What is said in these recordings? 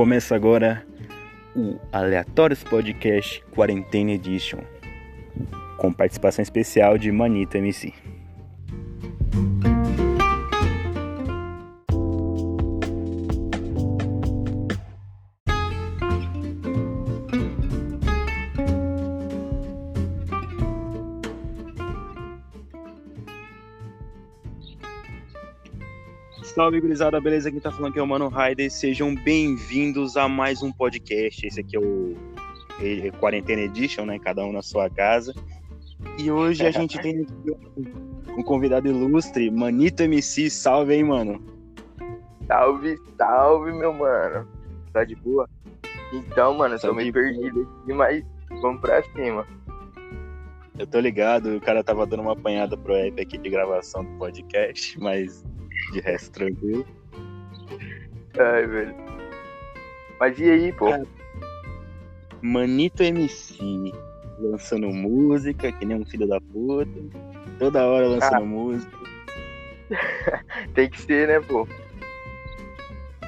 Começa agora o Aleatórios Podcast Quarentena Edition, com participação especial de Manita MC. Salve, gurizada, beleza? Quem tá falando aqui é o Mano Raider. Sejam bem-vindos a mais um podcast. Esse aqui é o Quarentena Edition, né? Cada um na sua casa. E hoje a gente tem um convidado ilustre, Manito MC. Salve, hein, mano? Salve, salve, meu mano. Tá de boa? Então, mano, eu tô meio perdido aqui, mas vamos pra cima. Eu tô ligado, o cara tava dando uma apanhada pro app aqui de gravação do podcast, mas de resto, tranquilo. Ai, velho. Mas e aí, pô? Manito MC lançando música, que nem um filho da puta. Toda hora lançando ah. música. Tem que ser, né, pô?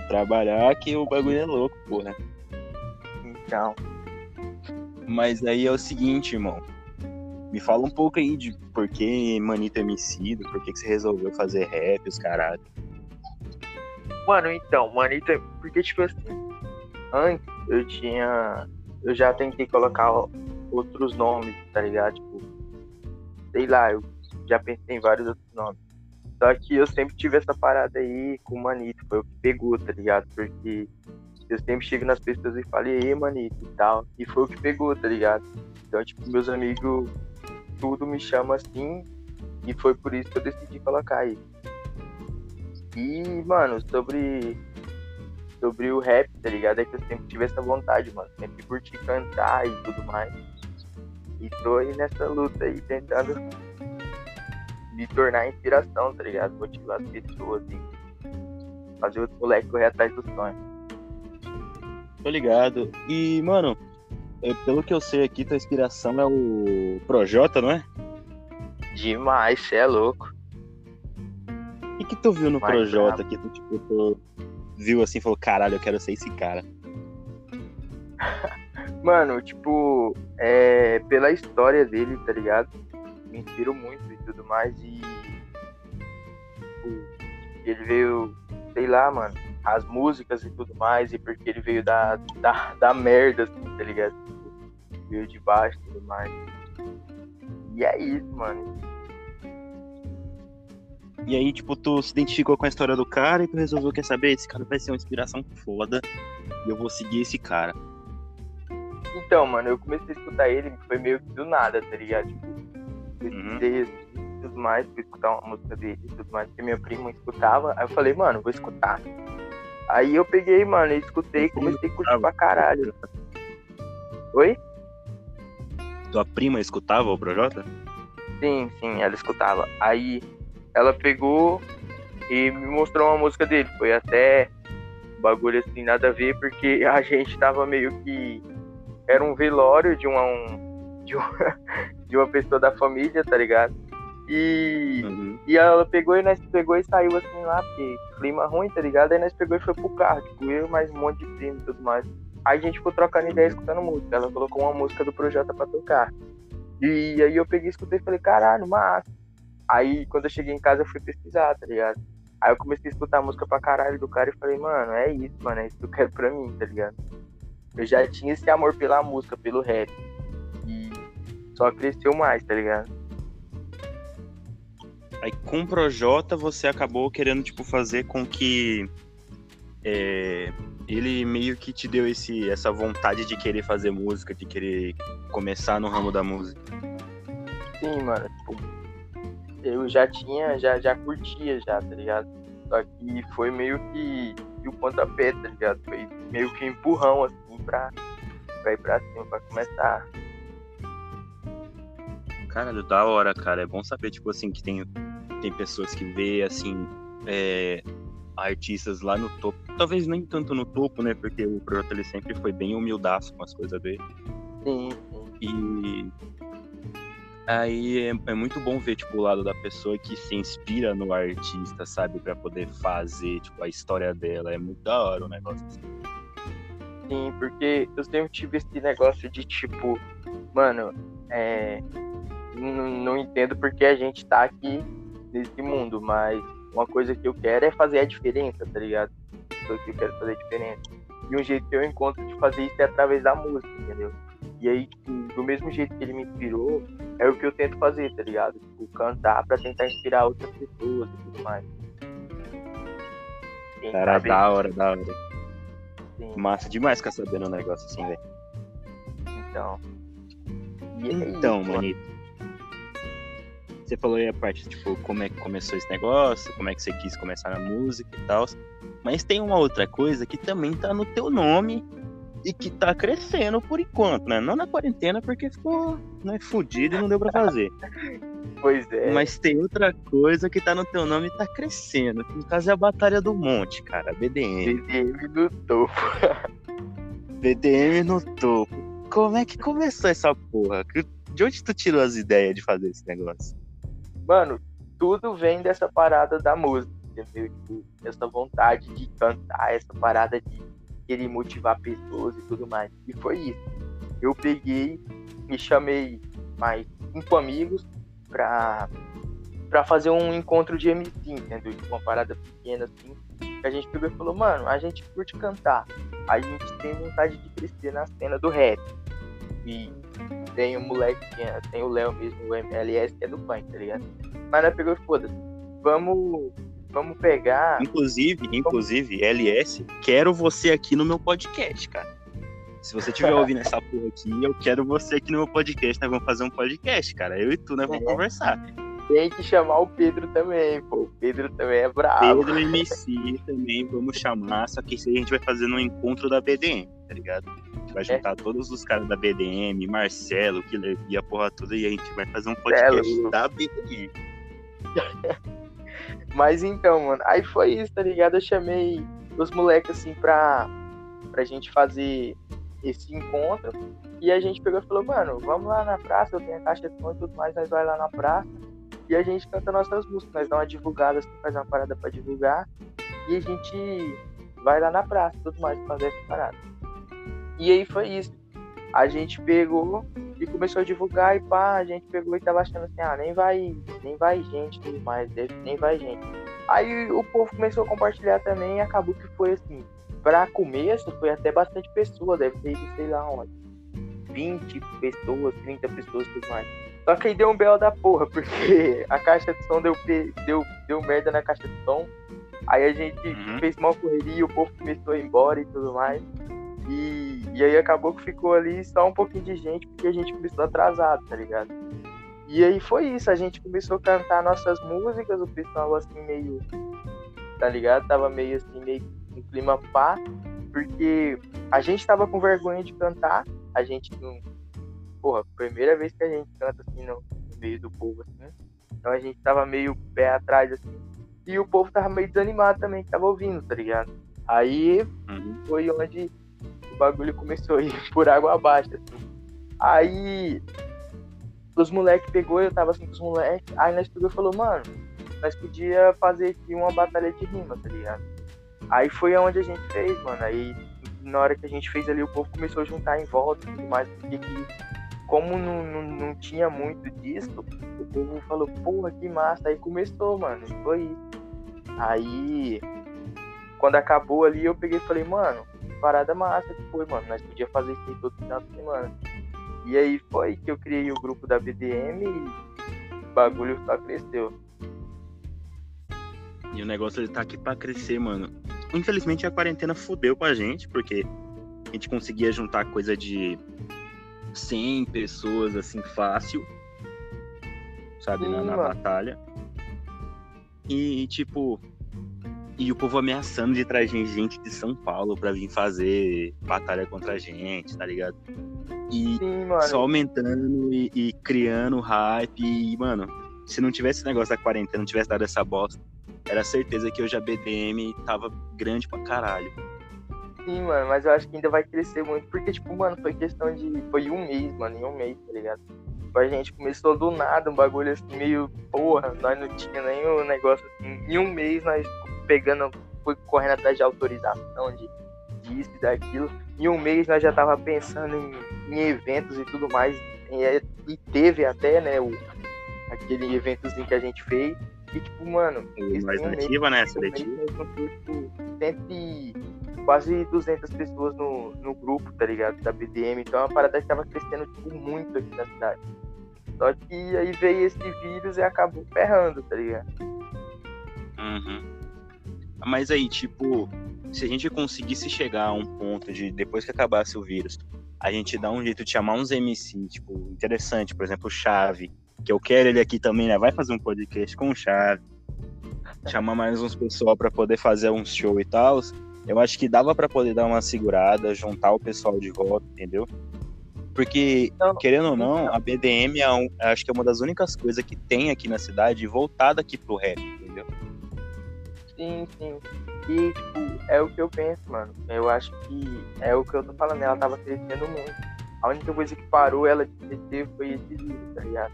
Trabalhar que o bagulho é louco, porra. Então. Mas aí é o seguinte, irmão. Me fala um pouco aí de por que Manito MC, do por que, que você resolveu fazer rap, os caralho. Mano, então, Manito, porque tipo assim, antes eu tinha. Eu já tentei colocar outros nomes, tá ligado? Tipo, sei lá, eu já pensei em vários outros nomes. Só que eu sempre tive essa parada aí com o Manito, foi o que pegou, tá ligado? Porque eu sempre chego nas pessoas e falo, e aí, Manito e tal. E foi o que pegou, tá ligado? Então, tipo, meus amigos tudo me chama assim e foi por isso que eu decidi colocar aí. E, mano, sobre sobre o rap, tá ligado? É que eu sempre tive essa vontade, mano. Sempre curti cantar e tudo mais. E tô aí nessa luta aí, tentando me tornar inspiração, tá ligado? Motivar as pessoas e fazer os moleques correr atrás do sonho. Tô ligado. E, mano, é, pelo que eu sei aqui, tua inspiração é o Projota, não é? Demais, você é louco. O que tu viu no Mais Projota que tu, tipo, tu viu assim e falou, caralho, eu quero ser esse cara? Mano, tipo, é, pela história dele, tá ligado? Me inspirou muito e tudo mais. E tipo, ele veio, sei lá, mano, as músicas e tudo mais, e porque ele veio da, da, da merda, assim, tá ligado? Veio de baixo e tudo mais. E é isso, mano. E aí, tipo, tu se identificou com a história do cara e tu resolveu, quer saber, esse cara vai ser uma inspiração foda e eu vou seguir esse cara. Então, mano, eu comecei a escutar ele, foi meio que do nada, tá ligado? Tipo, pesquisei uhum. tudo mais, fui escutar uma música dele e tudo mais, que minha prima escutava, aí eu falei, mano, vou escutar. Aí eu peguei, mano, e escutei e comecei a curtir pra caralho. Oi? Tua prima escutava o Projota? Sim, sim, ela escutava. Aí ela pegou e me mostrou uma música dele. Foi até um bagulho assim, nada a ver, porque a gente tava meio que. Era um velório de uma, um, de, uma, de uma pessoa da família, tá ligado? E, uhum. e ela pegou e nós pegou e saiu assim lá, porque clima ruim, tá ligado? Aí nós pegou e foi pro carro, tipo, eu mais um monte de primo e tudo mais. Aí a gente ficou trocando ideia escutando música. Ela colocou uma música do Projota pra tocar. E aí eu peguei, escutei e falei, caralho, massa. Aí quando eu cheguei em casa eu fui pesquisar, tá ligado? Aí eu comecei a escutar a música pra caralho do cara e falei, mano, é isso, mano, é isso que eu quero pra mim, tá ligado? Eu já tinha esse amor pela música, pelo rap. E só cresceu mais, tá ligado? Aí com o Projota você acabou querendo, tipo, fazer com que é, ele meio que te deu esse, essa vontade de querer fazer música, de querer começar no ramo da música. Sim, mano, tipo, eu já tinha, já, já curtia já, tá ligado? Só que foi meio que, que o pontapé, tá ligado? Foi meio que um empurrão, assim, pra, pra ir pra cima, pra começar. Caralho, da hora, cara. É bom saber, tipo assim, que tem tem pessoas que vê assim é, artistas lá no topo, talvez nem tanto no topo, né? Porque o projeto ele sempre foi bem humildaço com as coisas dele. Sim. E aí é, é, muito bom ver tipo o lado da pessoa que se inspira no artista, sabe, para poder fazer tipo a história dela. É muito da hora o negócio. Assim. Sim, porque eu sempre tive esse negócio de tipo, mano, é, não, não entendo porque a gente tá aqui nesse mundo, mas uma coisa que eu quero é fazer a diferença, tá ligado? Coisa que eu quero fazer a diferença. E um jeito que eu encontro de fazer isso é através da música, entendeu? E aí, do mesmo jeito que ele me inspirou, é o que eu tento fazer, tá ligado? Tipo, cantar pra tentar inspirar outras pessoas e tudo mais. Cara, da hora, da hora. Sim. Massa demais ficar sabendo um negócio assim, velho. Então. É então, manito. Você falou aí a parte, tipo, como é que começou esse negócio, como é que você quis começar na música e tal. Mas tem uma outra coisa que também tá no teu nome e que tá crescendo por enquanto, né? Não na quarentena, porque ficou né, fudido e não deu pra fazer. Pois é. Mas tem outra coisa que tá no teu nome e tá crescendo. No caso é a Batalha do Monte, cara. BDM. BDM no topo. BDM no topo. Como é que começou essa porra? De onde tu tirou as ideias de fazer esse negócio? Mano, tudo vem dessa parada da música, entendeu? Tipo, essa vontade de cantar, essa parada de querer motivar pessoas e tudo mais. E foi isso. Eu peguei, me chamei mais cinco amigos pra, pra fazer um encontro de MC, entendeu? Tipo, uma parada pequena assim. Que a gente pegou e falou, mano, a gente curte cantar. A gente tem vontade de crescer na cena do rap. E tem o moleque, tem o Léo mesmo, o MLS, que é do funk, tá ligado? Mas nós pegou e foda-se. Vamos Vamos pegar. Inclusive, inclusive, LS, quero você aqui no meu podcast, cara. Se você estiver ouvindo essa porra aqui, eu quero você aqui no meu podcast. Nós vamos fazer um podcast, cara. Eu e tu, nós vamos é. conversar. Tem que chamar o Pedro também, pô. O Pedro também é bravo. Pedro MC também vamos chamar, só que isso aí a gente vai fazer no encontro da BDM, tá ligado? A gente vai é. juntar é. todos os caras da BDM, Marcelo, que e a porra toda, e a gente vai fazer um podcast é, da BDM. Mas então, mano, aí foi isso, tá ligado? Eu chamei os moleques assim pra, pra gente fazer esse encontro. E a gente pegou e falou, mano, vamos lá na praça, eu tenho a caixa de som e tudo mais, nós vai lá na praça e a gente canta nossas músicas, nós dá uma divulgada, assim, faz uma parada pra divulgar. E a gente vai lá na praça tudo mais fazer essa parada. E aí foi isso. A gente pegou e começou a divulgar e pá, a gente pegou e tava achando assim, ah, nem vai, nem vai gente tudo mais, nem vai gente. Aí o povo começou a compartilhar também e acabou que foi assim, pra começo foi até bastante pessoa, deve ter sei lá onde. 20 pessoas, 30 pessoas tudo mais. Só que aí deu um belo da porra, porque a caixa de som deu, deu, deu merda na caixa de som. Aí a gente uhum. fez mal correria, o povo começou a ir embora e tudo mais. E, e aí acabou que ficou ali só um pouquinho de gente, porque a gente começou atrasado, tá ligado? E aí foi isso, a gente começou a cantar nossas músicas, o pessoal assim meio. Tá ligado? Tava meio assim, meio um clima pá, porque a gente tava com vergonha de cantar, a gente não. Porra, primeira vez que a gente canta assim no, meio do povo, assim. Então a gente tava meio pé atrás, assim. E o povo tava meio desanimado também, tava ouvindo, tá ligado? Aí uhum. foi onde o bagulho começou a ir por água abaixo, assim. Aí os moleques pegou, eu tava assim com os moleques, aí nós pegou e falou, mano, nós podia fazer aqui uma batalha de rima, tá ligado? Aí foi onde a gente fez, mano. Aí na hora que a gente fez ali, o povo começou a juntar em volta e tudo mais, porque que, como não, não, não tinha muito disso, o povo falou, porra, que massa. Aí começou, mano, foi. Aí, quando acabou ali, eu peguei e falei, mano, parada massa que foi, mano. Nós podíamos fazer isso aí todo final de semana. E aí foi que eu criei o grupo da BDM e o bagulho só cresceu. E o negócio ele tá aqui pra crescer, mano. Infelizmente a quarentena fudeu com a gente, porque a gente conseguia juntar coisa de 100 pessoas assim fácil, sabe, na, na batalha. E tipo, e o povo ameaçando de trazer gente de São Paulo para vir fazer batalha contra a gente, tá ligado? E Sim, só aumentando e, e, criando hype. E, mano, se não tivesse esse negócio da quarentena, não tivesse dado essa bosta, era certeza que hoje a BDM tava grande pra caralho. Sim, mano, mas eu acho que ainda vai crescer muito, porque, tipo, mano, foi questão de. Foi um mês, mano, em um mês, tá ligado? Tipo, a gente começou do nada, um bagulho assim, meio. Porra, nós não tinha o negócio assim. Em um mês nós pegando, fui correndo atrás de autorização, de disso e daquilo. Em um mês nós já tava pensando em, em eventos e tudo mais. E, é, e, teve até, né, o, aquele eventozinho que a gente fez. E tipo, mano. Mais seletiva, né? Seletiva. Tipo, quase 200 pessoas no, no grupo, tá ligado? Da BDM. Então é uma parada que tava crescendo, tipo, muito aqui na cidade. Só que aí veio esse vírus e acabou ferrando, tá ligado? Uhum. Mas aí, tipo, se a gente conseguisse chegar a um ponto de, depois que acabasse o vírus, a gente dar um jeito de chamar uns MC, tipo, interessante, por exemplo, Chave, que eu quero ele aqui também, né? Vai fazer um podcast com o Chave. Chamar mais uns pessoal para poder fazer um show e tal. Eu acho que dava para poder dar uma segurada, juntar o pessoal de volta, entendeu? Porque, então, querendo ou não, então. a BDM é um, acho que é uma das únicas coisas que tem aqui na cidade voltada aqui pro rap, entendeu? Sim, sim. E, tipo, é o que eu penso, mano. Eu acho que é o que eu tô falando, ela tava crescendo muito. A única coisa que parou ela de crescer foi esse livro, tá ligado?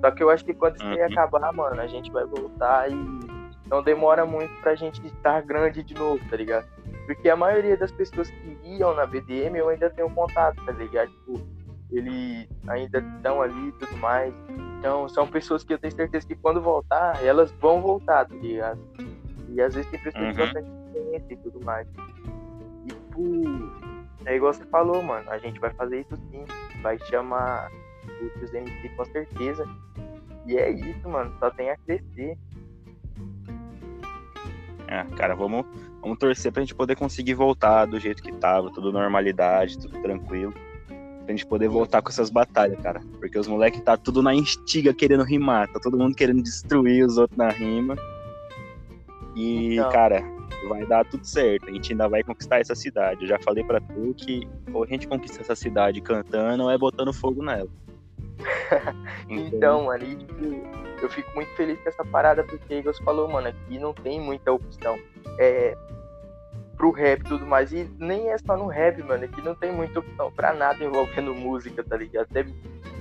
Só que eu acho que quando isso uhum. acabar, mano, a gente vai voltar e não demora muito pra gente estar grande de novo, tá ligado? Porque a maioria das pessoas que iam na BDM eu ainda tenho contato, tá ligado? Tipo, eles ainda estão ali e tudo mais. Então, são pessoas que eu tenho certeza que quando voltar, elas vão voltar, tá ligado? E às vezes tem pessoas uhum. que bastante experiência e tudo mais. E, tipo, é igual você falou, mano, a gente vai fazer isso sim. Vai chamar os MC com certeza. E é isso, mano, só tem a crescer. É, cara, vamos, vamos torcer pra gente poder conseguir voltar do jeito que tava, tudo normalidade, tudo tranquilo pra gente poder voltar com essas batalhas, cara. Porque os moleques tá tudo na instiga querendo rimar, tá todo mundo querendo destruir os outros na rima. E, então... cara, vai dar tudo certo. A gente ainda vai conquistar essa cidade. Eu já falei para tu que ou a gente conquista essa cidade cantando ou é botando fogo nela. então, mano, e, tipo, eu fico muito feliz com essa parada porque, você falou, mano, aqui não tem muita opção. É, pro rap e tudo mais. E nem é só no rap, mano. Aqui não tem muita opção pra nada envolvendo música, tá ligado? Até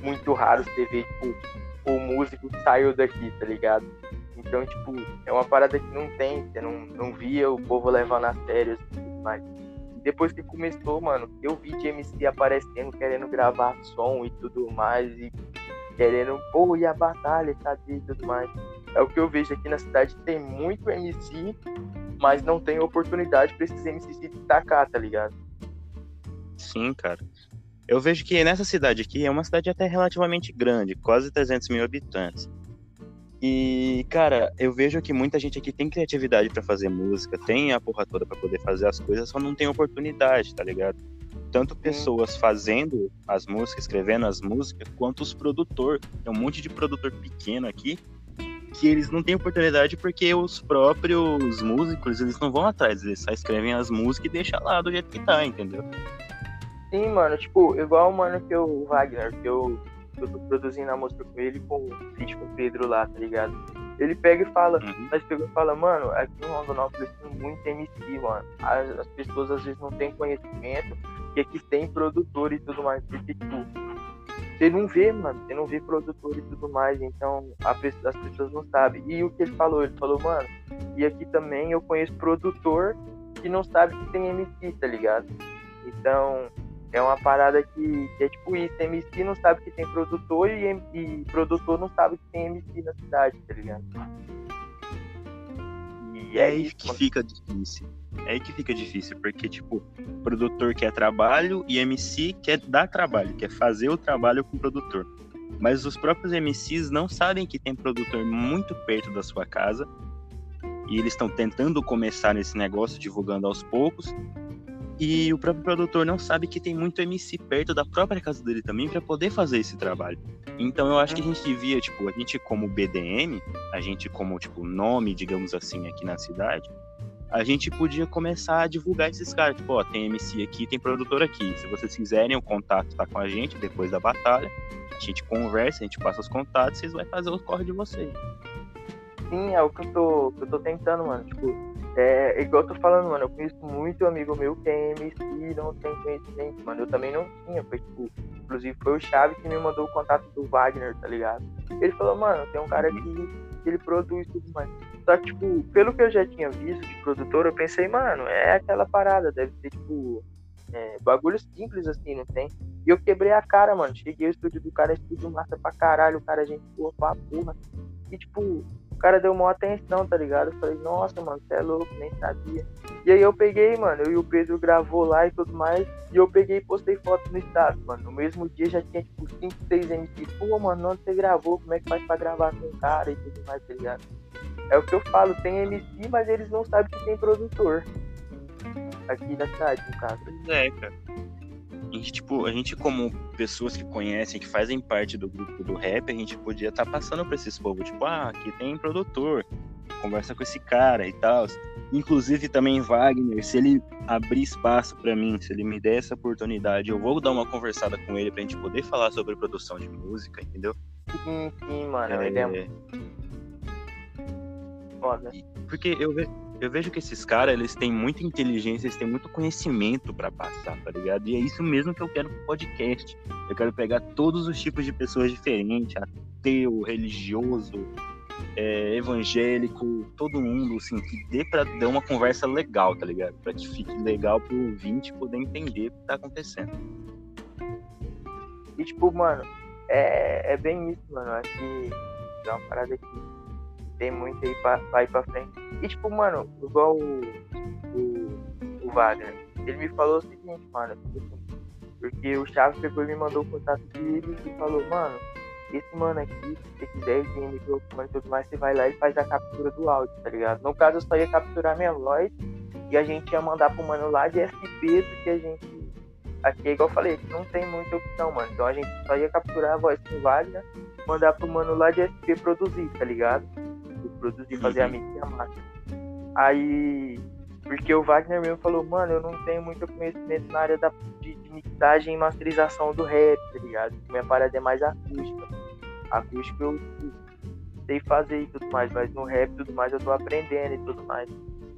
muito raro você ver, tipo, o músico saiu daqui, tá ligado? Então, tipo, é uma parada que não tem, você não, não via o povo levando a sério mais. E depois que começou, mano, eu vi de MC aparecendo, querendo gravar som e tudo mais, e querendo, pô, e a batalha, cadê e tudo mais. É o que eu vejo aqui na cidade, tem muito MC mas não tem oportunidade para esses MCs se destacar, tá ligado? Sim, cara. Eu vejo que nessa cidade aqui é uma cidade até relativamente grande, quase 300 mil habitantes. E, cara, eu vejo que muita gente aqui tem criatividade para fazer música, tem a porra toda pra poder fazer as coisas, só não tem oportunidade, tá ligado? Tanto pessoas fazendo as músicas, escrevendo as músicas, quanto os produtores. Tem um monte de produtor pequeno aqui que eles não têm oportunidade porque os próprios músicos, eles não vão atrás, eles só escrevem as músicas e deixam lá do jeito que tá, entendeu? Sim, mano, tipo, igual o mano que eu, o Wagner, que eu, produzindo a música com ele com o feat com o Pedro lá, tá ligado? Ele pega e fala, uhum. mas pega e fala, mano, aqui no Rondonópolis tem muito MC, mano. As, as pessoas às vezes não têm conhecimento, e aqui tem produtor e tudo mais, porque, tipo, você não vê, mano, você não vê produtor e tudo mais, então pessoa, as pessoas não sabem. E o que ele falou? Ele falou, mano, e aqui também eu conheço produtor que não sabe que tem MC, tá ligado? Então, é uma parada que, que, é tipo isso, MC não sabe que tem produtor e, e produtor não sabe que tem MC na cidade, tá ligado? E é, é aí que mano. fica difícil. É aí que fica difícil, porque, tipo, produtor quer trabalho e MC quer dar trabalho, quer fazer o trabalho com o produtor. Mas os próprios MCs não sabem que tem produtor muito perto da sua casa e eles estão tentando começar nesse negócio, divulgando aos poucos. E o próprio produtor não sabe que tem muito MC perto da própria casa dele também para poder fazer esse trabalho. Então eu acho que a gente devia, tipo, a gente como BDM, a gente como, tipo, nome, digamos assim, aqui na cidade, a gente podia começar a divulgar esses caras. Tipo, ó, tem MC aqui, tem produtor aqui. Se vocês quiserem, o contato tá com a gente depois da batalha. A gente conversa, a gente passa os contatos, vocês vão fazer o corre de vocês. Sim, é o que eu tô, que eu tô tentando, mano. Tipo, é, igual eu tô falando, mano, eu conheço muito amigo meu que é MC e não tem conhecimento, mano. Eu também não tinha, foi tipo, inclusive foi o Chave que me mandou o contato do Wagner, tá ligado? Ele falou, mano, tem um cara que ele produz tudo mais. Só que, tipo, pelo que eu já tinha visto de produtor, eu pensei, mano, é aquela parada, deve ser, tipo, é, bagulho simples assim, não tem? E eu quebrei a cara, mano. Cheguei no estúdio do cara, estúdio massa pra caralho, o cara, gente boa pra porra. E, tipo, o cara deu uma atenção, tá ligado? Eu falei, nossa, mano, você é louco, nem sabia. E aí eu peguei, mano, eu e o Pedro gravou lá e tudo mais. E eu peguei e postei foto no status, mano. No mesmo dia já tinha, tipo, 5, 6 MCs. Pô, mano, onde você gravou? Como é que faz pra gravar com o cara e tudo mais, tá ligado? É o que eu falo, tem MC, mas eles não sabem que tem produtor. Aqui na cidade, no caso. É, cara. A gente, tipo, a gente como pessoas que conhecem, que fazem parte do grupo do rap, a gente podia estar tá passando pra esses povos, tipo, ah, aqui tem produtor, conversa com esse cara e tal. Inclusive também Wagner, se ele abrir espaço para mim, se ele me der essa oportunidade, eu vou dar uma conversada com ele pra gente poder falar sobre produção de música, entendeu? Sim, sim, mano, é... ele é foda. Porque eu, ve eu vejo que esses caras, eles têm muita inteligência, eles têm muito conhecimento para passar, tá ligado? E é isso mesmo que eu quero pro podcast. Eu quero pegar todos os tipos de pessoas diferentes, ateu, religioso, é, evangélico, todo mundo, assim, que dê pra dar uma conversa legal, tá ligado? Pra que fique legal pro ouvinte poder entender o que tá acontecendo. E, tipo, mano, é, é bem isso, mano. Acho que é uma parada que tem muito aí pra, pra ir pra frente. E tipo, mano, igual o, o, o Wagner, ele me falou o seguinte, mano, porque o Chaves e me mandou o contato dele e falou, mano, esse mano aqui, se você quiser, ele e tudo mais, você vai lá e faz a captura do áudio, tá ligado? No caso, eu só ia capturar minha voz e a gente ia mandar pro mano lá de SP, porque a gente. Aqui é igual eu falei, não tem muita opção, mano. Então a gente só ia capturar a voz com Wagner, mandar pro mano lá de SP produzir, tá ligado? Produzir, fazer uhum. a mix e a máquina. Aí, porque o Wagner mesmo falou, mano, eu não tenho muito conhecimento na área da, de, de mixagem e masterização do rap, tá ligado? Minha parada é mais acústica. Acústica eu sei fazer e tudo mais, mas no rap e tudo mais eu tô aprendendo e tudo mais.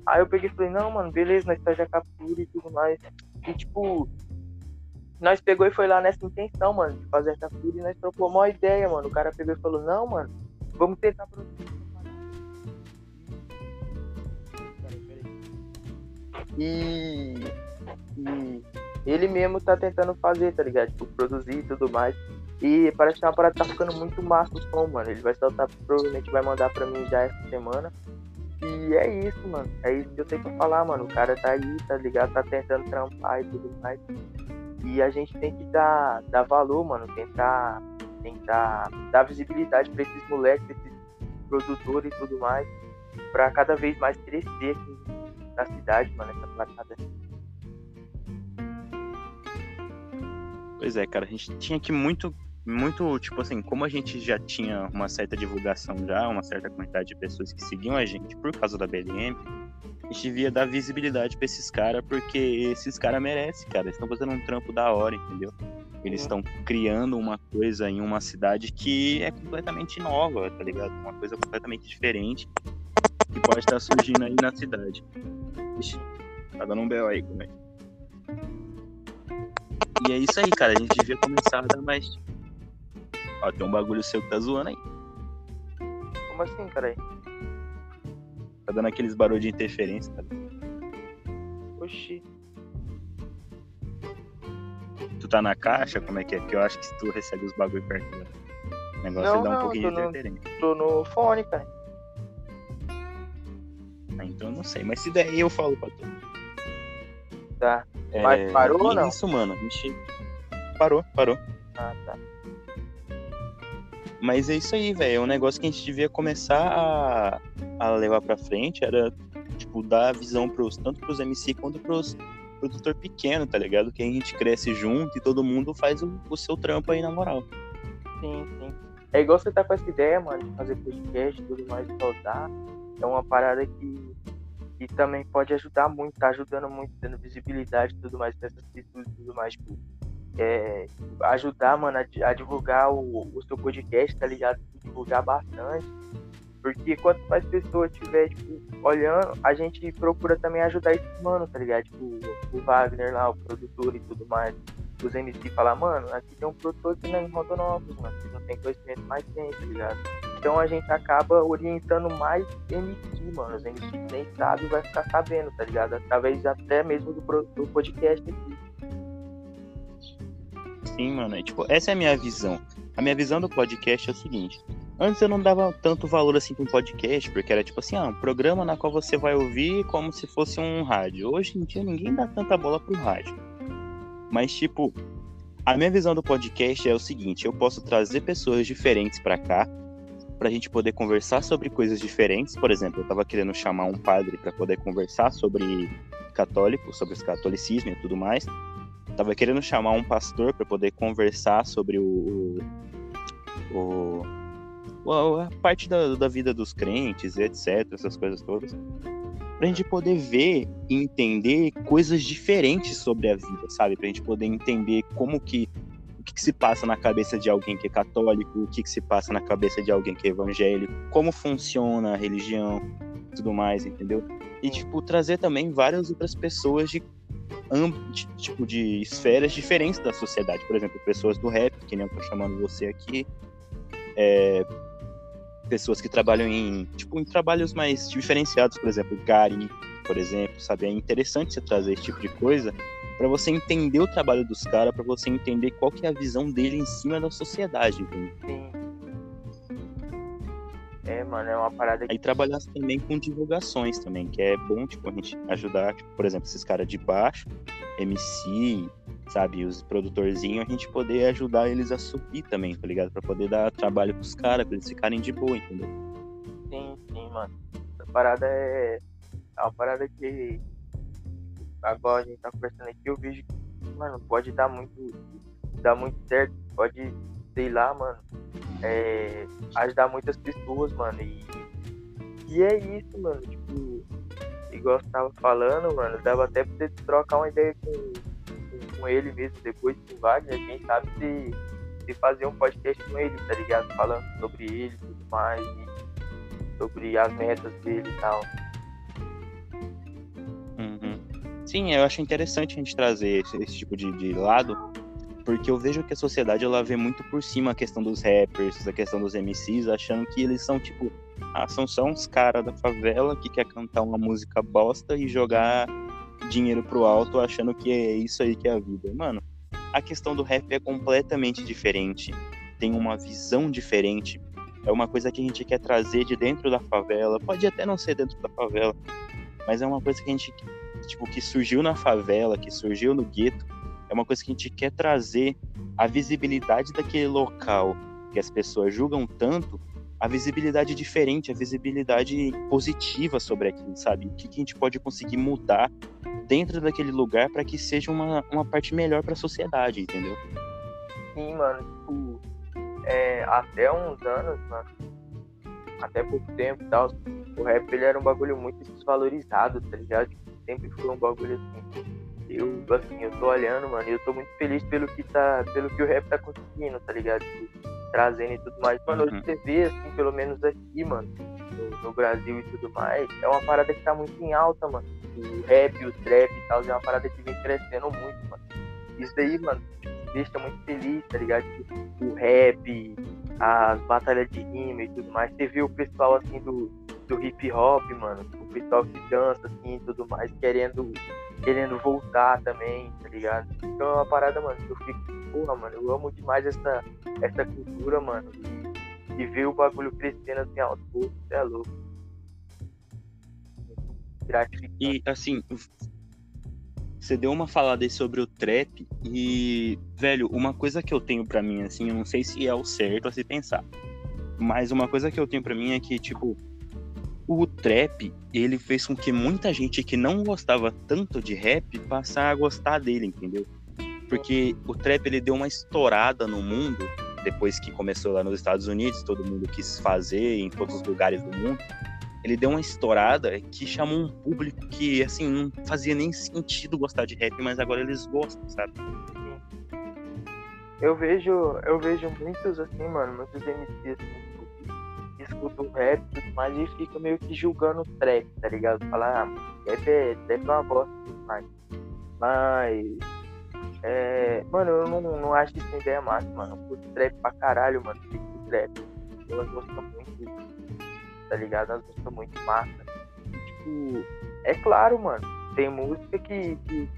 Aí eu peguei e falei, não, mano, beleza, nós faz a captura e tudo mais. E tipo, nós pegou e foi lá nessa intenção, mano, de fazer a captura e nós trocou uma ideia, mano. O cara pegou e falou, não, mano, vamos tentar produzir E, e ele mesmo tá tentando fazer, tá ligado? Tipo, produzir e tudo mais. E parece que é uma parada que tá ficando muito massa o som, mano. Ele vai soltar, provavelmente vai mandar pra mim já essa semana. E é isso, mano. É isso que eu tenho pra falar, mano. O cara tá aí, tá ligado? Tá tentando trampar e tudo mais. E a gente tem que dar, dar valor, mano. Tentar, tentar dar visibilidade pra esses moleques, esses produtores e tudo mais. Pra cada vez mais crescer aqui da cidade, mano, essa placada. Pois é, cara, a gente tinha que muito, muito, tipo assim, como a gente já tinha uma certa divulgação já, uma certa quantidade de pessoas que seguiam a gente por causa da BLM, a gente devia dar visibilidade pra esses caras, porque esses caras merecem, cara. Eles estão fazendo um trampo da hora, entendeu? Eles estão criando uma coisa em uma cidade que é completamente nova, tá ligado? Uma coisa completamente diferente que pode estar surgindo aí na cidade. Ixi, tá dando um B.O. aí comigo. E é isso aí, cara. A gente devia começar a dar mais. Ó, tem um bagulho seu que tá zoando aí. Como assim, cara? Tá dando aqueles barulhos de interferência, cara. Oxi. Tu tá na caixa? Como é que é? Porque eu acho que se tu recebe os bagulho perto do negócio, não, dá um não, pouquinho de interferência. Tô no fone, cara. Então eu não sei. Mas se der eu falo pra tu. Tá. É... Mas parou ou não? Isso, mano. Mexi. Parou, parou. Ah, tá. Mas é isso aí, velho. É um negócio que a gente devia começar a, a levar pra frente. Era, tipo, dar visão pros, tanto pros MC quanto pros produtor pequeno, tá ligado? Que a gente cresce junto e todo mundo faz o, o seu trampo aí na moral. Sim, sim. É igual você tá com essa ideia, mano, de fazer podcast e tudo mais, soltar é uma parada que, que também pode ajudar muito, tá ajudando muito, dando visibilidade e tudo mais pra essas pessoas e tudo mais, tipo, é, ajudar, mano, a, a divulgar o, o, seu podcast, tá ligado? Divulgar bastante. Porque quanto mais pessoas tiver, tipo, olhando, a gente procura também ajudar esses mano, tá ligado? Tipo, o Wagner lá, o produtor e tudo mais. Os MC falar, mano, aqui tem um produtor que não é em Rondonópolis, mano. Que não tem conhecimento, mais tem, tá ligado? Então a gente acaba orientando mais MC, mano. Os MC nem sabe vai ficar sabendo, tá ligado? Através até mesmo do, do podcast aqui. Sim, mano. É, tipo, essa é a minha visão. A minha visão do podcast é o seguinte. Antes eu não dava tanto valor assim para um podcast, porque era tipo assim, ah, um programa na qual você vai ouvir como se fosse um rádio. Hoje em dia ninguém dá tanta bola pro rádio. Mas tipo, a minha visão do podcast é o seguinte, eu posso trazer pessoas diferentes para cá, pra gente poder conversar sobre coisas diferentes. Por exemplo, eu tava querendo chamar um padre para poder conversar sobre católico, sobre o catolicismo e tudo mais. tava querendo chamar um pastor para poder conversar sobre o, o, o a parte da, da vida dos crentes, etc., essas coisas todas, pra gente poder ver e entender coisas diferentes sobre a vida, sabe? Pra gente poder entender como que que, que, se passa na cabeça de alguém que é católico, o que, que se passa na cabeça de alguém que é evangélico, como funciona a religião, tudo mais, entendeu? E tipo trazer também várias outras pessoas de, de tipo de esferas diferentes da sociedade, por exemplo, pessoas do rap, que nem eu tô chamando você aqui, é, pessoas que trabalham em, tipo, em trabalhos mais diferenciados, por exemplo, Gary, por exemplo, sabe? É interessante você trazer esse tipo de coisa para você entender o trabalho dos caras, para você entender qual que é a visão dele em cima da sociedade, entendeu? Sim. É, mano, é uma parada que... Aí trabalhar também com divulgações também, que é bom, tipo, a gente ajudar, tipo, por exemplo, esses caras de baixo, MC, sabe? Os produtorzinhos, a gente poder ajudar eles a subir também, tá ligado? Pra poder dar trabalho pros caras, pra eles ficarem de boa, entendeu? Sim, sim, mano. Essa parada é. É uma parada que. Agora a gente tá conversando aqui, eu vejo que, mano, pode dar muito. dar muito certo. Pode, sei lá, mano. É, ajudar muitas pessoas, mano. E, e é isso, mano. Tipo, igual você tava falando, mano, dava até pra você trocar uma ideia com com ele mesmo, depois com o Wagner, quem sabe se, se fazer um podcast com ele, tá ligado? Falando sobre ele e tudo mais, e sobre as metas dele e tal. Sim, eu acho interessante a gente trazer esse, esse tipo de, de lado, porque eu vejo que a sociedade ela vê muito por cima a questão dos rappers, a questão dos MCs, achando que eles são tipo, ah, são só uns caras da favela que quer cantar uma música bosta e jogar dinheiro pro alto achando que é isso aí que é a vida. Mano, a questão do rap é completamente diferente. Tem uma visão diferente. É uma coisa que a gente quer trazer de dentro da favela. Pode até não ser dentro da favela, mas é uma coisa que a gente, tipo, que surgiu na favela, que surgiu no gueto. É uma coisa que a gente quer trazer a visibilidade daquele local que as pessoas julgam tanto a visibilidade diferente, a visibilidade positiva sobre aquilo, sabe? O que, que a gente pode conseguir mudar dentro daquele lugar para que seja uma, uma parte melhor para a sociedade, entendeu? Sim, mano. Tipo, é, até uns anos, mano, até pouco tempo e tal, o rap ele era um bagulho muito desvalorizado, tá ligado? Sempre foi um bagulho assim. Eu, assim, eu tô olhando, mano, e eu tô muito feliz pelo que tá, pelo que o rap tá conseguindo, tá ligado? Trazendo e tudo mais. Mano, uhum. você vê, assim, pelo menos aqui, mano, no, no, Brasil e tudo mais, é uma parada que tá muito em alta, mano. O rap, o trap e tal, é uma parada que vem crescendo muito, mano. Isso daí, mano, deixa muito feliz, tá ligado? O rap, as batalhas de rima e tudo mais. Você vê o pessoal, assim, do, do hip hop, mano, o pessoal que dança, assim, e tudo mais, querendo querendo voltar também, tá ligado? Então é uma parada, mano, que eu fico, porra, mano, eu amo demais essa, essa cultura, mano. E, e ver o bagulho crescendo assim aos poucos, é louco. E assim, você deu uma falada aí sobre o trap e, velho, uma coisa que eu tenho para mim, assim, eu não sei se é o certo a se pensar, mas uma coisa que eu tenho para mim é que, tipo, o trap, ele fez com que muita gente que não gostava tanto de rap passar a gostar dele, entendeu? Porque o trap ele deu uma estourada no mundo depois que começou lá nos Estados Unidos, todo mundo quis fazer em todos os lugares do mundo. Ele deu uma estourada que chamou um público que assim não fazia nem sentido gostar de rap, mas agora eles gostam, sabe? Eu vejo, eu vejo muitos assim, mano, muitos MCs assim, escuta o rap e tudo mais e fica meio que julgando o trap, tá ligado? Falar, ah, rap é, rap é uma bosta e tudo mais. Mas. É, mano, eu não, não acho isso uma ideia máxima, mano. Eu curto trap pra caralho, mano. Fico trap. umas músicas muito, tá ligado? Umas músicas muito massa. Tipo, é claro, mano, tem música que, que,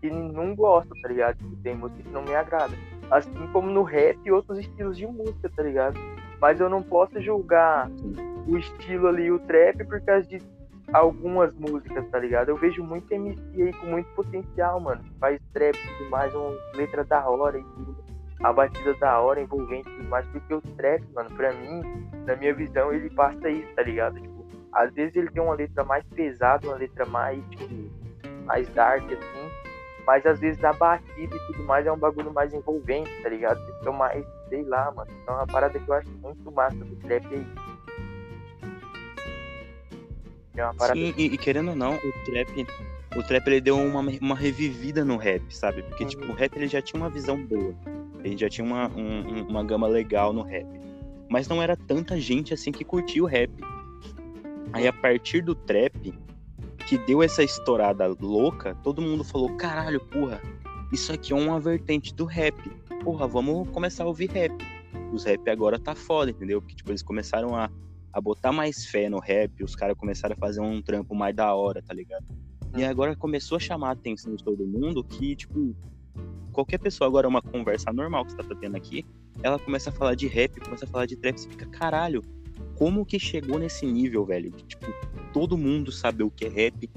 que não gosto, tá ligado? Tipo, tem música que não me agrada. Assim como no rap e outros estilos de música, tá ligado? Mas eu não posso julgar o estilo ali, o trap, por causa de algumas músicas, tá ligado? Eu vejo muito MC aí com muito potencial, mano. Faz trap e mais, uma letra da hora e tudo. A batida da hora, envolvente e tudo mais. Porque o trap, mano, pra mim, na minha visão, ele passa isso, tá ligado? Tipo, às vezes ele tem uma letra mais pesada, uma letra mais, tipo, mais dark, assim. Mas às vezes a batida e tudo mais é um bagulho mais envolvente, tá ligado? Então mais, sei lá, mano. Então é uma parada que eu acho muito massa do trap aí. É uma parada... Sim, e, e, querendo ou não, o trap, o trap ele deu uma, uma revivida no rap, sabe? Porque uhum. tipo, o rap ele já tinha uma visão boa. Ele já tinha uma, um, uma gama legal no rap. Mas não era tanta gente assim que curtia o rap. Aí a partir do trap, que deu essa estourada louca, todo mundo falou: caralho, porra, isso aqui é uma vertente do rap. Porra, vamos começar a ouvir rap. Os rap agora tá foda, entendeu? Porque tipo, eles começaram a a botar mais fé no rap, os caras começaram a fazer um trampo mais da hora, tá ligado? E agora começou a chamar a atenção de todo mundo que, tipo, qualquer pessoa agora, uma conversa normal que você tá tendo aqui, ela começa a falar de rap, começa a falar de trap, você fica, caralho, como que chegou nesse nível, velho? Que, tipo, todo mundo sabe o que é rap,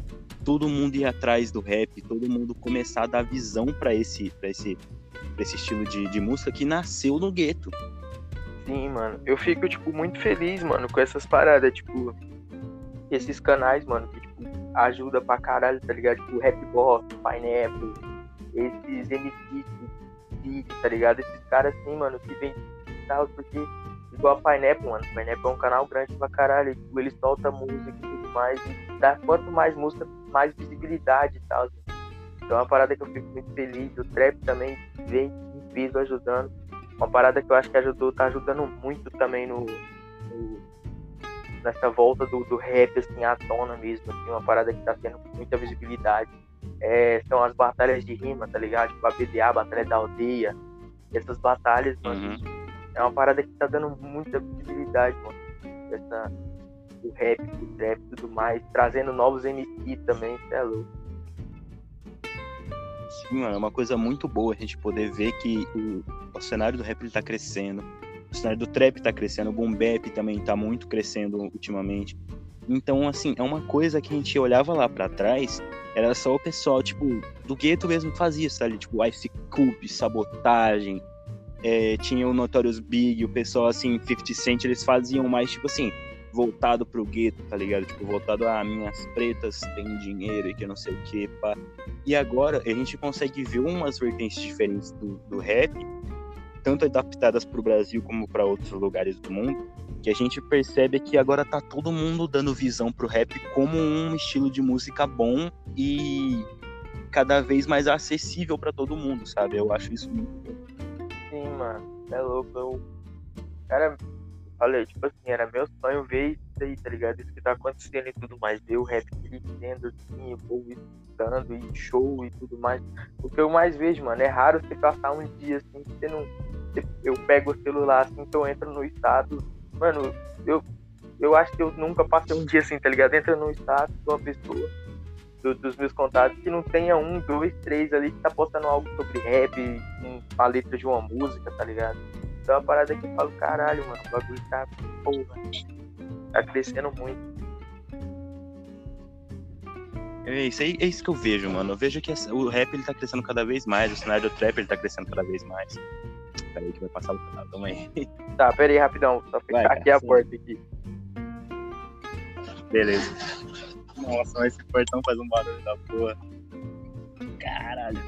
todo mundo ir atrás do rap, todo mundo começar a dar visão para esse, pra esse, esse estilo de, de música que nasceu no gueto. Sim, mano. Eu fico, tipo, muito feliz, mano, com essas paradas, tipo, esses canais, mano, que, tipo, ajuda pra caralho, tá ligado? Tipo, Rap Boss, Pineapple, esses MCs, tá ligado? Esses caras, assim, mano, que vem tal, porque, igual a Pineapple, mano, Pineapple é um canal grande pra caralho, tipo, ele solta música e tudo mais, e dá quanto mais música, mais visibilidade e tal. Então é uma parada que eu fico muito feliz. O trap também vem em peso ajudando. Uma parada que eu acho que ajudou, tá ajudando muito também no, no nessa volta do, do rap assim à tona mesmo, assim, uma parada que tá tendo muita visibilidade. É, são as batalhas de rima, tá ligado? Tipo a BDA, a Batalha da Aldeia. Essas batalhas, mano, uhum. é uma parada que tá dando muita visibilidade, mano. Essa, o rap, o trap e tudo mais, trazendo novos MC também, isso é louco. Sim, mano, é uma coisa muito boa a gente poder ver que o, o cenário do rap está crescendo, o cenário do trap está crescendo, o boom bap também está muito crescendo ultimamente. Então, assim, é uma coisa que a gente olhava lá para trás, era só o pessoal, tipo, do gueto mesmo fazia, sabe? Tipo, Ice Cube, Sabotagem, é, tinha o Notorious Big, o pessoal, assim, 50 Cent, eles faziam mais, tipo assim, voltado pro gueto, tá ligado? Tipo, voltado a ah, minhas pretas têm dinheiro e que não sei o que, pá. E agora a gente consegue ver umas vertentes diferentes do, do rap, tanto adaptadas pro Brasil como para outros lugares do mundo, que a gente percebe que agora tá todo mundo dando visão pro rap como um estilo de música bom e cada vez mais acessível para todo mundo, sabe? Eu acho isso muito bom. Sim, mano. É louco. Eu... Cara, Olha, tipo assim, era meu sonho ver isso aí, tá ligado? Isso que tá acontecendo e tudo mais. Ver o rap crescendo, assim, o escutando e show e tudo mais. O que eu mais vejo, mano, é raro você passar um dia assim, você não. Eu pego o celular assim, que eu entro no estado. Mano, eu, eu acho que eu nunca passei um dia assim, tá ligado? Entra no estado de uma pessoa. Do, dos meus contatos, que não tenha um, dois, três ali que tá postando algo sobre rap, uma letra de uma música, tá ligado? Então é uma parada que eu falo, caralho, mano, o bagulho tá, porra, tá crescendo muito. É isso, aí, é isso que eu vejo, mano. Eu vejo que o rap ele tá crescendo cada vez mais, o cenário do trap ele tá crescendo cada vez mais. Peraí que vai passar o canal, toma aí. Tá, pera aí, rapidão, só fechar vai, aqui a porta aqui. Beleza. Nossa, mas esse portão faz um barulho da porra. Caralho.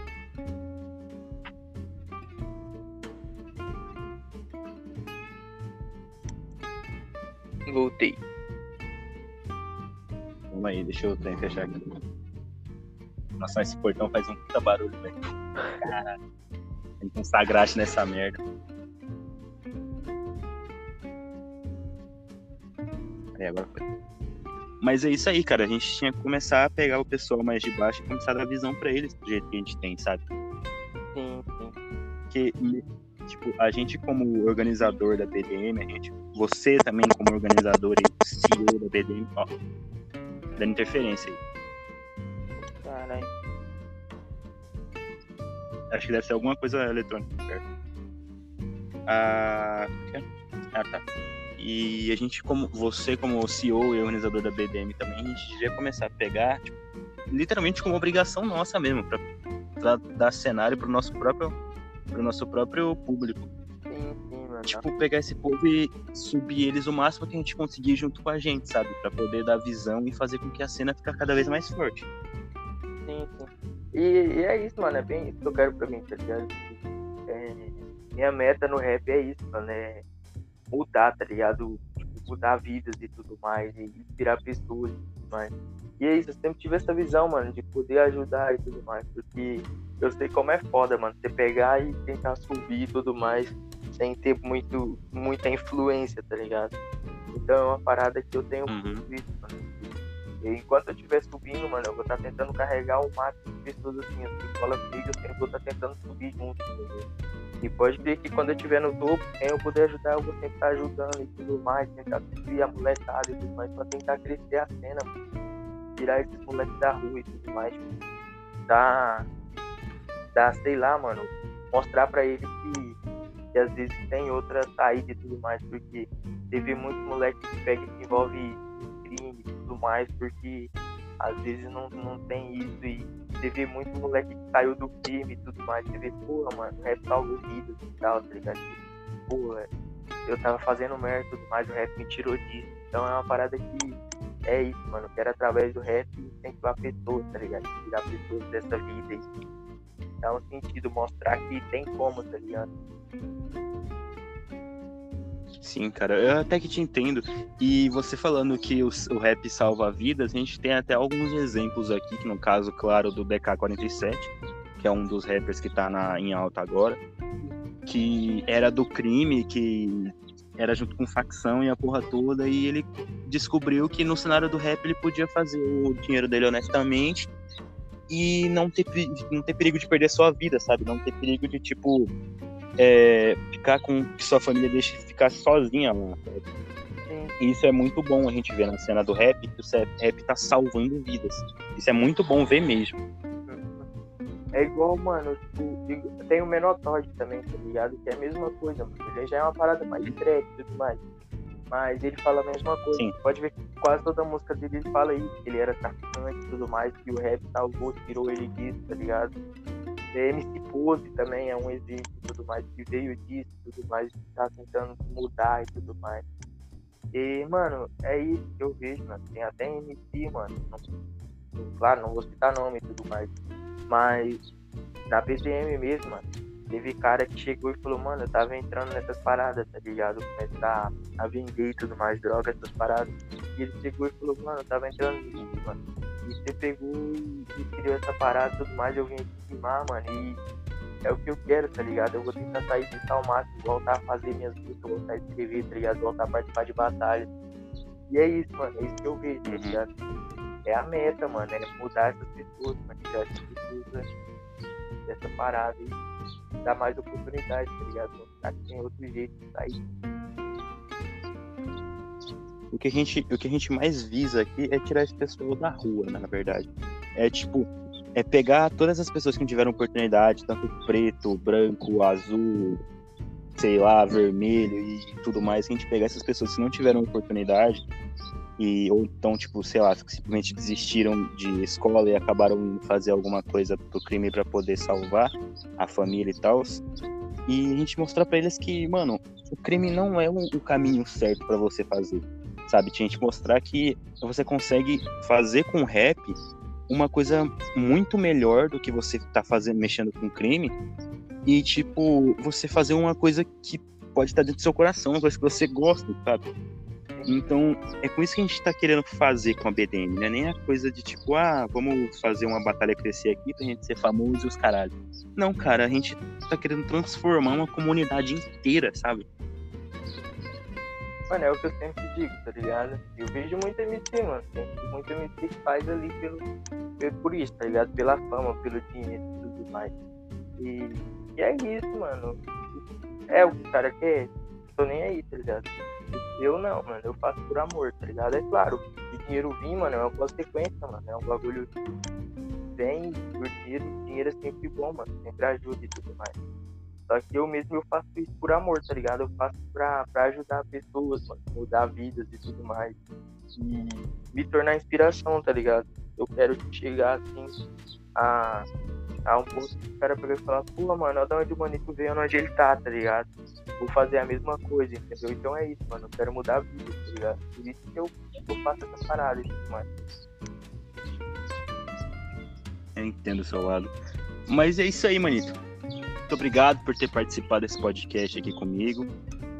Voltei. Calma aí, deixa eu tentar fechar aqui. Nossa, esse portão faz um puta barulho, velho. Caralho. Tem que consagrar nessa merda. Aí, agora foi. Mas é isso aí, cara. A gente tinha que começar a pegar o pessoal mais de baixo e começar a dar visão pra eles do jeito que a gente tem, sabe? Sim, sim. Que tipo, a gente como organizador da BDM, a gente, você também como organizador e CEO da BDM, ó, dando interferência aí. Caralho. Acho que deve ser alguma coisa eletrônica perto. Ah, ah, tá. E a gente, como você, como CEO e organizador da BDM também, a gente devia começar a pegar, tipo, literalmente como obrigação nossa mesmo, pra, pra dar cenário pro nosso próprio, pro nosso próprio público. Sim, sim, mano. Tipo, pegar esse povo e subir eles o máximo que a gente conseguir junto com a gente, sabe? Pra poder dar visão e fazer com que a cena fique cada vez mais forte. E, e é isso, mano. É bem isso que eu quero pra mim, tá ligado? É, minha meta no rap é isso, mano. É mudar, tá ligado? Tipo, mudar vidas e tudo mais. E inspirar pessoas e tudo mais. E é isso, eu sempre tive essa visão, mano, de poder ajudar e tudo mais. Porque eu sei como é foda, mano. Você pegar e tentar subir e tudo mais sem ter muito, muita influência, tá ligado? Então é uma parada que eu tenho Uhum. muito visto, mano. E enquanto eu estiver subindo, mano, eu vou estar tentando carregar o máximo de pessoas assim, as escolas comigo, eu vou estar tentando subir junto, entendeu? E pode ver que quando eu estiver no topo, quem eu puder ajudar, eu vou sempre estar ajudando e tudo mais, tentar subir a molecada e tudo mais, pra tentar crescer a cena, mano. Tirar esses moleques da rua e tudo mais, tipo, dar, dar, sei lá, mano, mostrar pra eles que, que às vezes tem outra saída e tudo mais, porque teve muito moleque que pega e se envolve em crime e tudo mais, porque às vezes não, não tem isso e você vê muito moleque que saiu do crime e tudo mais, você vê, porra, mano, rap salvou vidas e tal, tá ligado? Porra, eu tava fazendo merda e tudo mais, o rap me tirou disso. Então é uma parada que é isso, mano. Quero através do rap incentivar pessoas, tá ligado? Tirar pessoas dessa vida e dar um sentido, mostrar que tem como, tá ligado? Sim, cara, eu até que te entendo. E você falando que o, o rap salva vidas, a gente tem até alguns exemplos aqui, que no caso, claro, do BK47, que é um dos rappers que tá na, em alta agora, que era do crime, que era junto com facção e a porra toda, e ele descobriu que no cenário do rap ele podia fazer o dinheiro dele honestamente e não ter, não ter perigo de perder sua vida, sabe? Não ter perigo de, tipo, é, ficar com que sua família deixe ficar sozinha lá. E isso é muito bom a gente ver na cena do rap, que o rap tá salvando vidas. Isso é muito bom ver mesmo. É igual, mano, tipo, tem o Menor Todd também, tá ligado? Que é a mesma coisa, mano. Ele já é uma parada mais trap e tudo mais. Mas ele fala a mesma coisa. Sim. Pode ver que quase toda a música dele ele fala isso, que ele era traficante e tudo mais, que o rap salvou, tirou ele disso, tá ligado? É, MC Pose também é um exemplo e tudo mais, que veio disso tudo mais, tá tentando mudar e tudo mais. E, mano, é isso que eu vejo, mano. Tem até MC, mano. Não- claro, não vou citar nome e tudo mais. Mas na BDM mesmo, mano, teve cara que chegou e falou, mano, eu tava entrando nessas paradas, tá ligado? Começar a vender e tudo mais, droga, essas paradas. E ele chegou e falou, mano, eu tava entrando nisso, mano. E você pegou e, e criou essa parada e tudo mais, eu vim aqui filmar, mano, e é o que eu quero, tá ligado? Eu vou tentar sair disso ao máximo, voltar a fazer minhas músicas, voltar a escrever, tá ligado? Voltar a participar de batalhas. E é isso, mano, é isso que eu vejo, tá Uhum. ligado? É a meta, mano, é mudar essas pessoas, mano, tirar essas pessoas dessa parada e dar mais oportunidade, tá ligado? Mostrar que tem outro jeito de sair. O que a gente, o que a gente mais visa aqui é tirar esse pessoal da rua, na verdade. É tipo, é pegar todas as pessoas que não tiveram oportunidade, tanto preto, branco, azul, sei lá, vermelho e tudo mais, que a gente pegar essas pessoas que não tiveram oportunidade e ou então, tipo, sei lá, simplesmente desistiram de escola e acabaram fazer alguma coisa pro crime para poder salvar a família e tal. E a gente mostrar para eles que, mano, o crime não é o caminho certo para você fazer sabe? Tinha que mostrar que você consegue fazer com rap uma coisa muito melhor do que você tá fazendo, mexendo com crime. E, tipo, você fazer uma coisa que pode estar dentro do seu coração, uma coisa que você gosta, sabe? Então, é com isso que a gente tá querendo fazer com a BDM, né? Nem a coisa de tipo, ah, vamos fazer uma batalha crescer aqui pra gente ser famoso e os caralho. Não, cara, a gente tá querendo transformar uma comunidade inteira, sabe? Mano, é o que eu sempre digo, tá ligado? Eu vejo muito MC, mano. Tem muito MC que faz ali pelo, por isso, tá ligado? Pela fama, pelo dinheiro e tudo mais. E, e é isso, mano. é o que o cara quer, tô nem aí, tá ligado? Eu não, mano, eu faço por amor, tá ligado? É claro, o dinheiro vir, mano, é uma consequência, mano, é um bagulho vem por dinheiro, dinheiro é sempre bom, mano, sempre ajuda e tudo mais. Só que eu mesmo eu faço isso por amor, tá ligado? Eu faço pra, pra ajudar pessoas, mano, mudar vidas e tudo mais. E me tornar inspiração, tá ligado? Eu quero chegar assim a, a um ponto que o cara pegar e falar, pô, mano, olha onde o Manito veio, onde ele tá, tá ligado? Vou fazer a mesma coisa, entendeu? Então é isso, mano. Eu quero mudar a vida, tá ligado? Por isso que eu, eu faço essa parada e tudo mais. Eu entendo o seu lado. Mas é isso aí, Manito muito obrigado por ter participado desse podcast aqui comigo.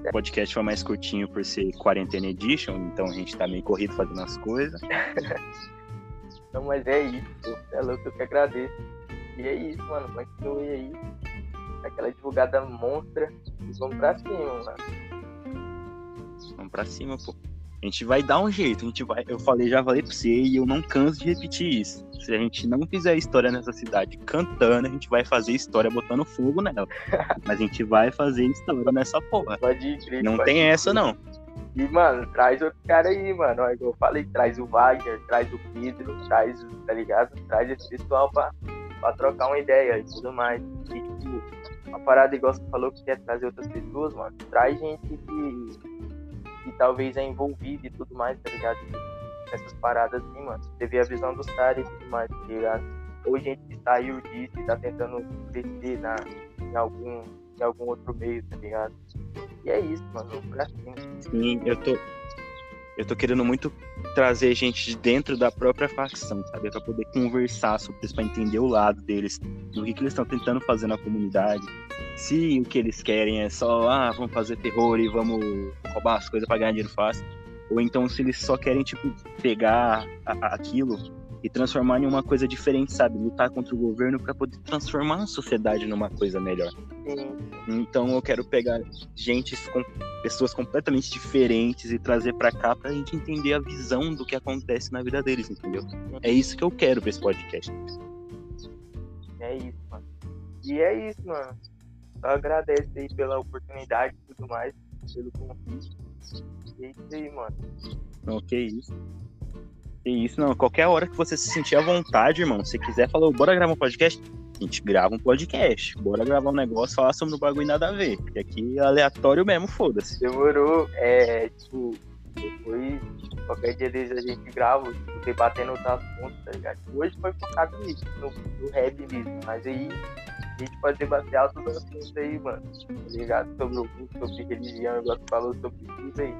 O podcast foi mais curtinho por ser Quarentena Edition, então a gente tá meio corrido fazendo as coisas. Não, mas é isso, é louco, eu que agradeço. E é isso, mano, continue aí. Aquela divulgada monstra. E vamos pra cima, mano. Vamos pra cima, pô. A gente vai dar um jeito, a gente vai. Eu falei, já falei pra você e eu não canso de repetir isso. Se a gente não fizer história nessa cidade cantando, a gente vai fazer história botando fogo nela. Mas a gente vai fazer história nessa porra. Pode ir, Cris, Não pode tem ir. essa, não. E, mano, traz outro cara aí, mano. Eu falei, traz o Wagner, traz o Pedro, traz, tá ligado? Traz esse pessoal pra, pra trocar uma ideia e tudo mais. E, tipo, uma parada igual você falou que quer trazer outras pessoas, mano. Traz gente que, que talvez é envolvida e tudo mais, tá ligado? Essas paradas assim, mano. Você vê a visão dos caras e tudo mais, tá ligado? Ou gente que saiu disso e tá tentando crescer na, em, algum, em algum outro meio, tá ligado? E é isso, mano. Pra cima. Sim, eu tô. Eu tô querendo muito trazer gente de dentro da própria facção, sabe? Pra poder conversar sobre isso, pra entender o lado deles, do que, que eles estão tentando fazer na comunidade. Se o que eles querem é só, ah, vamos fazer terror e vamos roubar as coisas pra ganhar dinheiro fácil. Ou então se eles só querem, tipo, pegar a- a- aquilo e transformar em uma coisa diferente, sabe? Lutar contra o governo pra poder transformar a sociedade numa coisa melhor. Então eu quero pegar gente com pessoas completamente diferentes e trazer pra cá pra gente entender a visão do que acontece na vida deles, entendeu? É isso que eu quero pra esse podcast. é isso, mano. E é isso, mano. Só agradeço aí pela oportunidade e tudo mais, pelo convite. E é isso aí, mano. Não, que isso. Que isso, não. Qualquer hora que você se sentir à vontade, irmão, se quiser falar, bora gravar um podcast, a gente grava um podcast. Bora gravar um negócio, falar sobre um bagulho nada a ver. Porque aqui é aleatório mesmo, foda-se. Demorou, é, tipo, depois, qualquer dia desses a gente grava, tipo, debatendo outros assuntos, tá ligado? Hoje foi focado nisso, no, no rap mesmo, mas aí a gente pode debater altos assuntos aí, mano, tá ligado? Sobre o culto, sobre religião, igual você falou sobre tudo aí.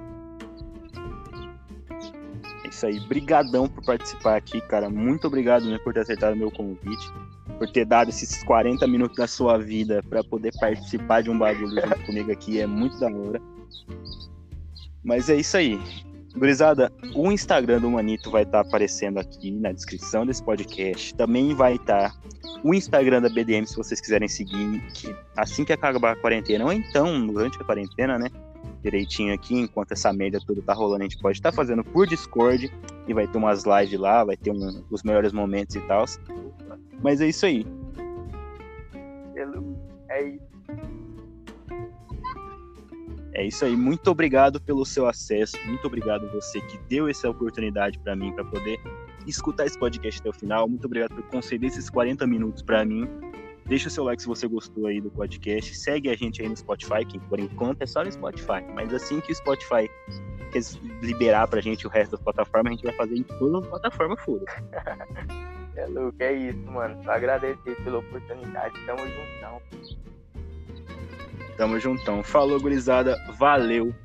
É isso aí. Brigadão por participar aqui, cara. Muito obrigado né, por ter acertado o meu convite. Por ter dado esses 40 minutos da sua vida pra poder participar de um bagulho junto comigo aqui. É muito da hora. Mas é isso aí. Gurizada, o Instagram do Manito vai estar aparecendo aqui na descrição desse podcast. Também vai estar o Instagram da BDM, se vocês quiserem seguir, que assim que acabar a quarentena, ou então durante a quarentena, né? Direitinho aqui, enquanto essa merda toda tá rolando, a gente pode estar fazendo por Discord e vai ter umas lives lá, vai ter um- os melhores momentos e tal. Mas é isso aí. É isso. É isso aí. Muito obrigado pelo seu acesso. Muito obrigado você que deu essa oportunidade pra mim pra poder escutar esse podcast até o final. Muito obrigado por conceder esses 40 minutos pra mim. Deixa o seu like se você gostou aí do podcast. Segue a gente aí no Spotify, que por enquanto é só no Spotify. Mas assim que o Spotify liberar pra gente o resto das plataformas, a gente vai fazer em todas as plataformas, foda. É louco, é isso, mano. Só agradecer pela oportunidade. Tamo juntão. Tamo juntão. Falou, gurizada. Valeu.